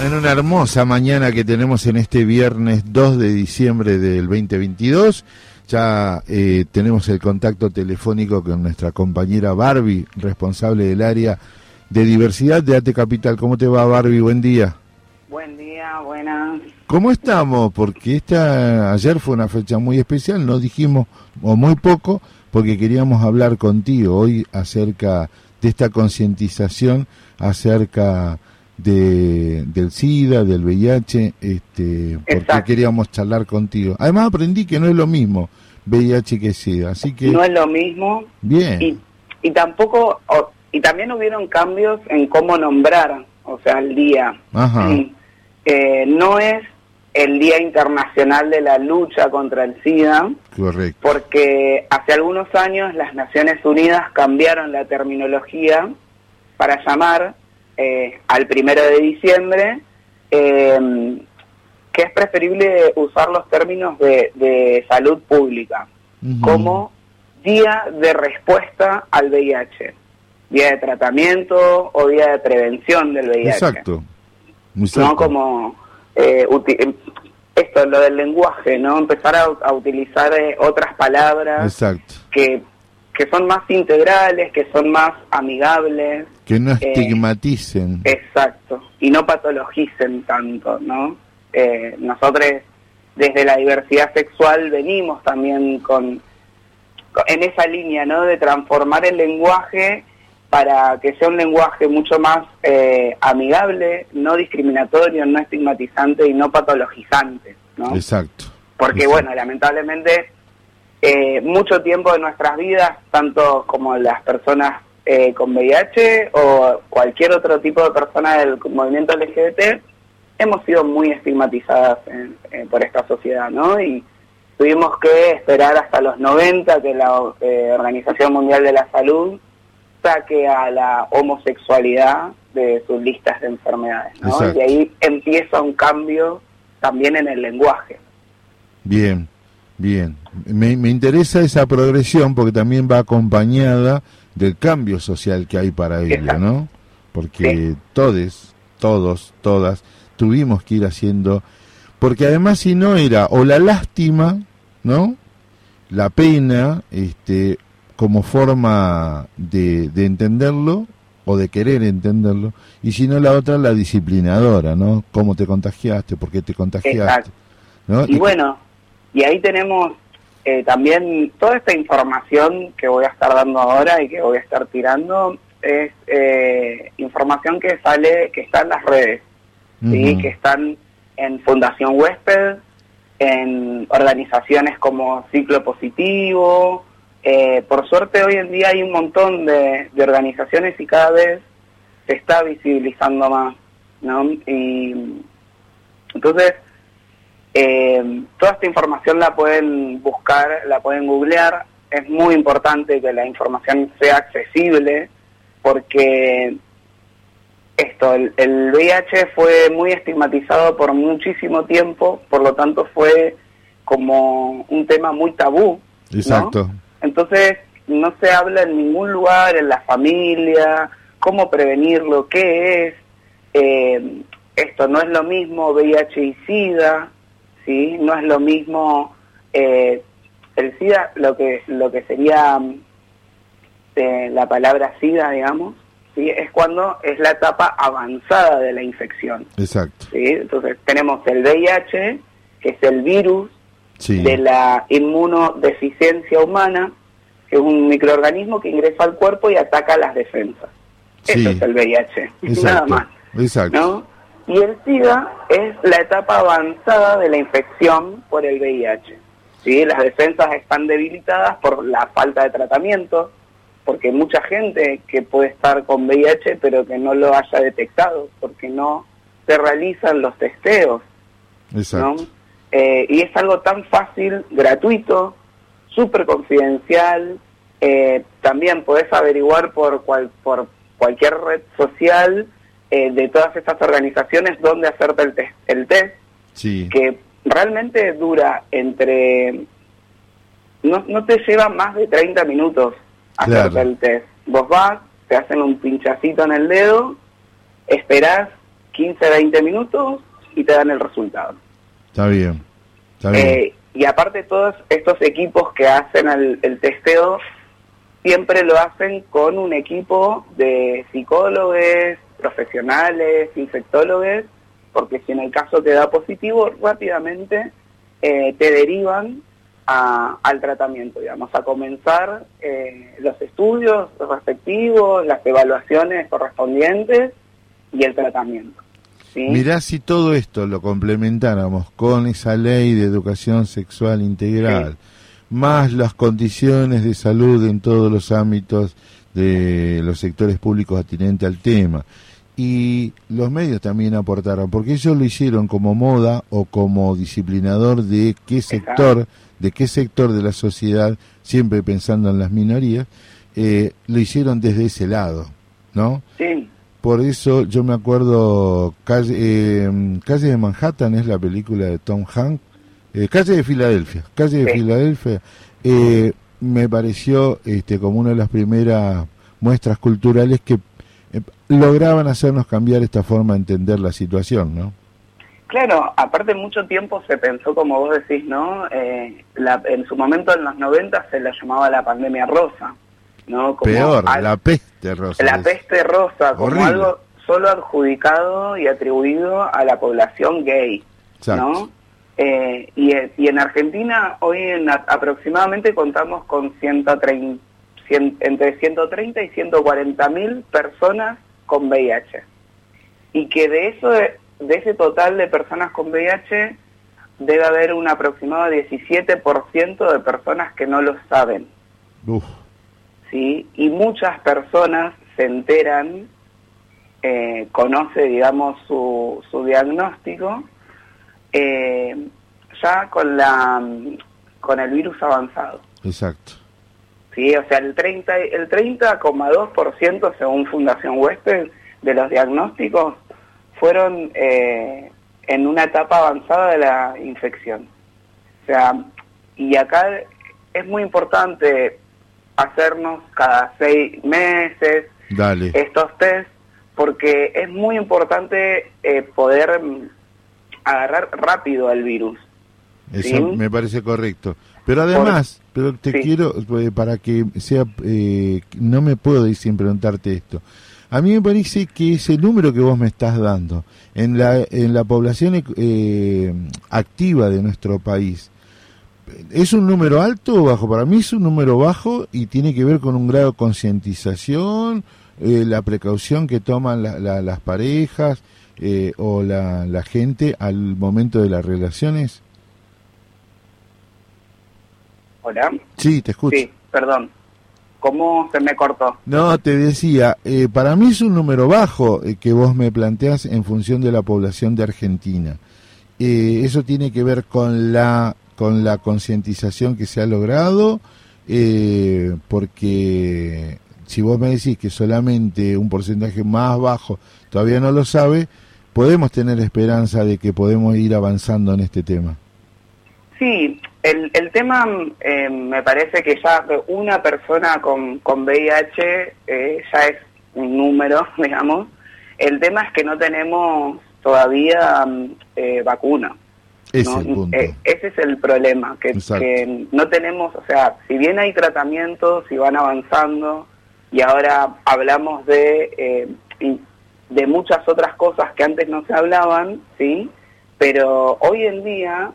en una hermosa mañana que tenemos en este viernes 2 de diciembre del 2022. Ya eh, tenemos el contacto telefónico con nuestra compañera Barbie, responsable del área de diversidad de AT Capital. ¿Cómo te va Barbie? Buen día. Buen día, buenas. ¿Cómo estamos? Porque esta ayer fue una fecha muy especial, no dijimos o muy poco porque queríamos hablar contigo hoy acerca de esta concientización acerca de, del SIDA, del VIH, este, porque queríamos charlar contigo. Además aprendí que no es lo mismo VIH que SIDA, así que... No es lo mismo. Bien. Y, tampoco, y también hubieron cambios en cómo nombrar, o sea, el día. Ajá. Eh, no es el Día Internacional de la Lucha contra el SIDA. Correcto. Porque hace algunos años las Naciones Unidas cambiaron la terminología para llamar eh, al primero de diciembre, eh, que es preferible usar los términos de, salud pública, como día de respuesta al VIH, día de tratamiento o día de prevención del VIH. Exacto. No como eh, esto, lo del lenguaje, ¿no? Empezar a, utilizar otras palabras que que son más integrales, que son más amigables. Que no eh, estigmaticen. exacto, y no patologicen tanto, ¿no? Eh, nosotros desde la diversidad sexual venimos también con, en esa línea, ¿no? De transformar el lenguaje para que sea un lenguaje mucho más eh, amigable, no discriminatorio, no estigmatizante y no patologizante, ¿no? Exacto. Porque, bueno, lamentablemente eh, mucho tiempo de nuestras vidas, tanto como las personas eh, con VIH o cualquier otro tipo de persona del movimiento LGBT, hemos sido muy estigmatizadas por esta sociedad, ¿no? Y tuvimos que esperar hasta los 90 que la eh, Organización Mundial de la Salud saque a la homosexualidad de sus listas de enfermedades, ¿no? Y ahí empieza un cambio también en el lenguaje. Bien. Bien, me, interesa esa progresión porque también va acompañada del cambio social que hay para ella, ¿no? Porque todos, todos, todas, tuvimos que ir haciendo, porque además si no era o la lástima, ¿no? La pena, este, como forma de, de entenderlo o de querer entenderlo, y si no la otra, la disciplinadora, ¿no? Cómo te contagiaste, por qué te contagiaste. ¿no? Y bueno, y ahí tenemos eh, también toda esta información que voy a estar dando ahora y que voy a estar tirando es eh, información que sale, que está en las redes, ¿sí? que están en Fundación Huésped, en organizaciones como Ciclo Positivo. Eh, por suerte hoy en día hay un montón de, de organizaciones y cada vez se está visibilizando más, ¿no? Y entonces eh, toda esta información la pueden buscar, la pueden googlear. Es muy importante que la información sea accesible porque esto, el, VIH fue muy estigmatizado por muchísimo tiempo, por lo tanto fue como un tema muy tabú. Exacto. Entonces no se habla en ningún lugar, en la familia, cómo prevenirlo, qué es. Eh, esto no es lo mismo VIH y SIDA, ¿sí? No es lo mismo eh, el SIDA, lo que, lo que sería eh, la palabra SIDA, digamos, ¿sí? Es cuando es la etapa avanzada de la infección. Exacto. ¿sí? Entonces tenemos el VIH, que es el virus de la inmunodeficiencia humana, que es un microorganismo que ingresa al cuerpo y ataca las defensas. Eso es el VIH, nada más. Exacto. ¿no? Y el SIDA es la etapa avanzada de la infección por el VIH. ¿sí? Las defensas están debilitadas por la falta de tratamiento, porque hay mucha gente que puede estar con VIH pero que no lo haya detectado, porque no se realizan los testeos. Exacto. Eh, y es algo tan fácil, gratuito, súper confidencial. Eh, también podés averiguar por, cual, por cualquier red social eh, de todas estas organizaciones dónde hacerte el test, el test que realmente dura entre... No, no te lleva más de 30 minutos hacerte el test. Vos vas, te hacen un pinchacito en el dedo, esperás 15, 20 minutos y te dan el resultado. Está bien. Está bien. Eh, y aparte todos estos equipos que hacen el, testeo siempre lo hacen con un equipo de psicólogos, profesionales, infectólogos, porque si en el caso te da positivo, rápidamente eh, te derivan al tratamiento, digamos, a comenzar eh, los estudios respectivos, las evaluaciones correspondientes y el tratamiento. Mirá si todo esto lo complementáramos con esa ley de educación sexual integral, más las condiciones de salud en todos los ámbitos de los sectores públicos atinentes al tema. Y los medios también aportaron, porque ellos lo hicieron como moda o como disciplinador de qué sector, de qué sector de la sociedad, siempre pensando en las minorías, eh, lo hicieron desde ese lado, ¿no? Sí. Por eso yo me acuerdo, Calle, eh, Calle de Manhattan es la película de Tom Hanks, eh, Calle de Filadelfia, Calle de Filadelfia, eh, me pareció este, como una de las primeras muestras culturales que lograban hacernos cambiar esta forma de entender la situación, ¿no? Claro, aparte mucho tiempo se pensó, como vos decís, ¿no? en su momento, en los 90, se la llamaba la pandemia rosa. Peor, la peste rosa. La peste rosa, como algo solo adjudicado y atribuido a la población gay, ¿no? Eh, y, y, en Argentina hoy en, aproximadamente contamos con 130, entre 130 y 140 mil personas con VIH. Y que de eso, de, ese total de personas con VIH, debe haber un aproximado 17% de personas que no lo saben. Uf. ¿sí? y muchas personas se enteran, eh, conoce, digamos, su, su diagnóstico, eh, ya con, la, con el virus avanzado. Exacto. Sí, o sea, el 30 el 30,2% según Fundación Huésped de los diagnósticos fueron eh, en una etapa avanzada de la infección. O sea, y acá es muy importante hacernos cada seis meses estos test, porque es muy importante eh, poder agarrar rápido al virus. Eso me parece correcto. Pero además, pero te quiero, eh, para que sea, eh, no me puedo ir sin preguntarte esto. A mí me parece que ese número que vos me estás dando en la, en la población activa de nuestro país, ¿Es un número alto o bajo? Para mí es un número bajo y tiene que ver con un grado de concientización, eh, la precaución que toman las parejas eh, o la, gente al momento de las relaciones. Hola. Sí, te escucho. Sí, perdón. ¿Cómo se me cortó? No, te decía, eh, para mí es un número bajo que vos me planteas en función de la población de Argentina. eso tiene que ver con la con la concientización que se ha logrado, eh, porque si vos me decís que solamente un porcentaje más bajo todavía no lo sabe, podemos tener esperanza de que podemos ir avanzando en este tema. Sí, el, el tema eh, me parece que ya una persona con, con VIH eh, ya es un número, digamos. El tema es que no tenemos todavía eh, vacuna. Eh, ese es el problema, que, no tenemos, o sea, si bien hay tratamientos y van avanzando, y ahora hablamos de, eh, de muchas otras cosas que antes no se hablaban, ¿sí? Pero hoy en día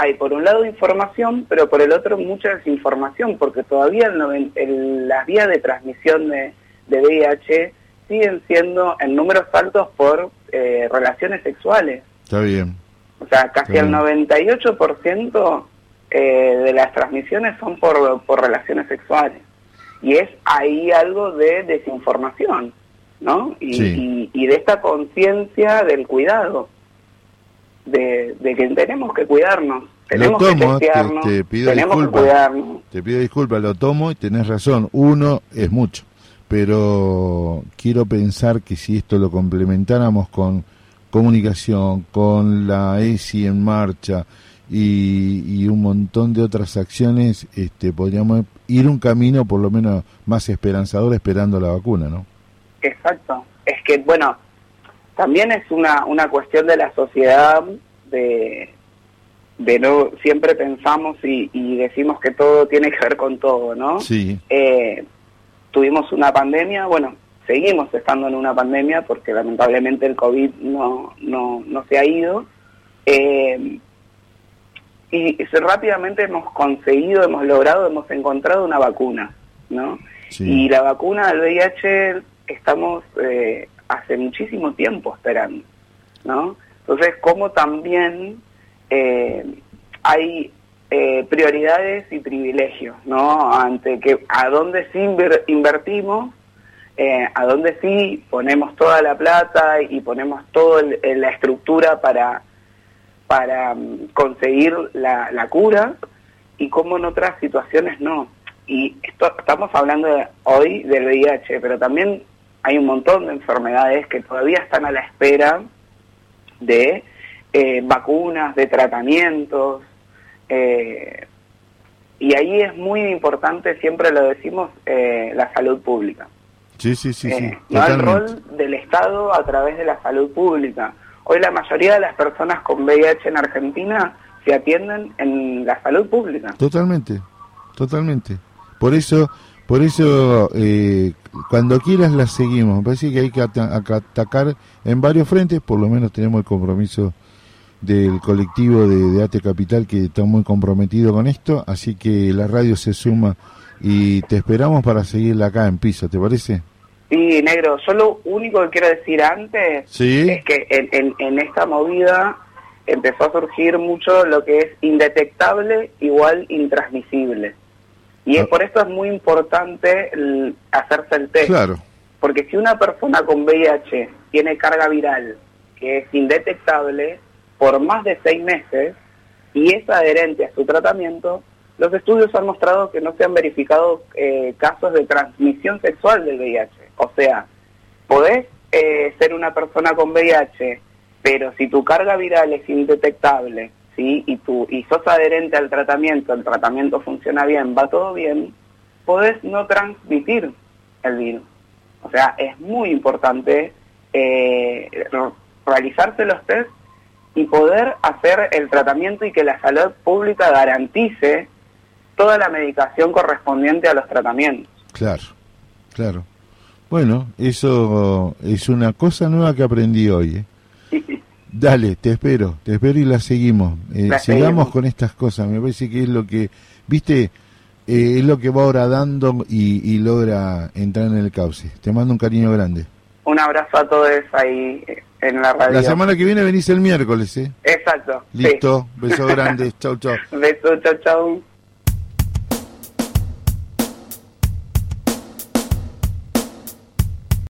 hay por un lado información, pero por el otro mucha desinformación, porque todavía el, las vías de transmisión de, de VIH siguen siendo en números altos por eh, relaciones sexuales. Está bien. O sea, casi el 98% eh, de las transmisiones son por, por relaciones sexuales. Y es ahí algo de desinformación, ¿no? Y, y, de esta conciencia del cuidado, de, que tenemos que cuidarnos. Tenemos lo tomo, que te, pido disculpas, Te pido disculpas, lo tomo y tenés razón. Uno es mucho, pero quiero pensar que si esto lo complementáramos con comunicación, con la ESI en marcha y, un montón de otras acciones, este, podríamos ir un camino por lo menos más esperanzador esperando la vacuna, ¿no? Exacto. Es que, bueno, también es una, una cuestión de la sociedad de, de no siempre pensamos y, y, decimos que todo tiene que ver con todo, ¿no? Sí. Eh, tuvimos una pandemia, bueno, seguimos estando en una pandemia porque lamentablemente el COVID no, no, no se ha ido. Eh, y rápidamente hemos conseguido, hemos logrado, hemos encontrado una vacuna, ¿no? Y la vacuna del VIH estamos eh, hace muchísimo tiempo esperando, ¿no? Entonces, como también eh, hay eh, prioridades y privilegios, ¿no? Ante que a dónde sí invertimos, eh, a dónde sí ponemos toda la plata y ponemos toda la estructura para, para mm, conseguir la, cura y cómo en otras situaciones no. Y esto, estamos hablando hoy del VIH, pero también hay un montón de enfermedades que todavía están a la espera de eh, vacunas, de tratamientos, eh, y ahí es muy importante, siempre lo decimos, eh, la salud pública. Sí, sí, sí. sí no el rol del Estado a través de la salud pública. Hoy la mayoría de las personas con VIH en Argentina se atienden en la salud pública. Totalmente, totalmente. Por eso, por eso cuando quieras las seguimos. Me parece que hay que atacar en varios frentes, por lo menos tenemos el compromiso del colectivo de, Ate Capital que está muy comprometido con esto, así que la radio se suma y te esperamos para seguirla acá en piso, ¿te parece? Sí, negro, yo lo único que quiero decir antes es que en, en, esta movida empezó a surgir mucho lo que es indetectable igual intransmisible. Y es, ah. por eso es muy importante hacerse el test. Claro. Porque si una persona con VIH tiene carga viral que es indetectable, por más de seis meses y es adherente a su tratamiento, los estudios han mostrado que no se han verificado eh, casos de transmisión sexual del VIH. O sea, podés eh, ser una persona con VIH, pero si tu carga viral es indetectable, y, tú, y sos adherente al tratamiento, el tratamiento funciona bien, va todo bien, podés no transmitir el virus. O sea, es muy importante eh, realizarse los test y poder hacer el tratamiento y que la salud pública garantice toda la medicación correspondiente a los tratamientos. Claro, claro. Bueno, eso es una cosa nueva que aprendí hoy. ¿eh? Dale, te espero, te espero y la seguimos. Eh, sigamos con estas cosas, me parece que es lo que, viste, eh, es lo que va ahora dando y, y logra entrar en el cauce. Te mando un cariño grande. Un abrazo a todos ahí en la radio. La semana que viene venís el miércoles, ¿eh? Exacto. Listo. Beso grande. chau, chau. Beso, chau, chau.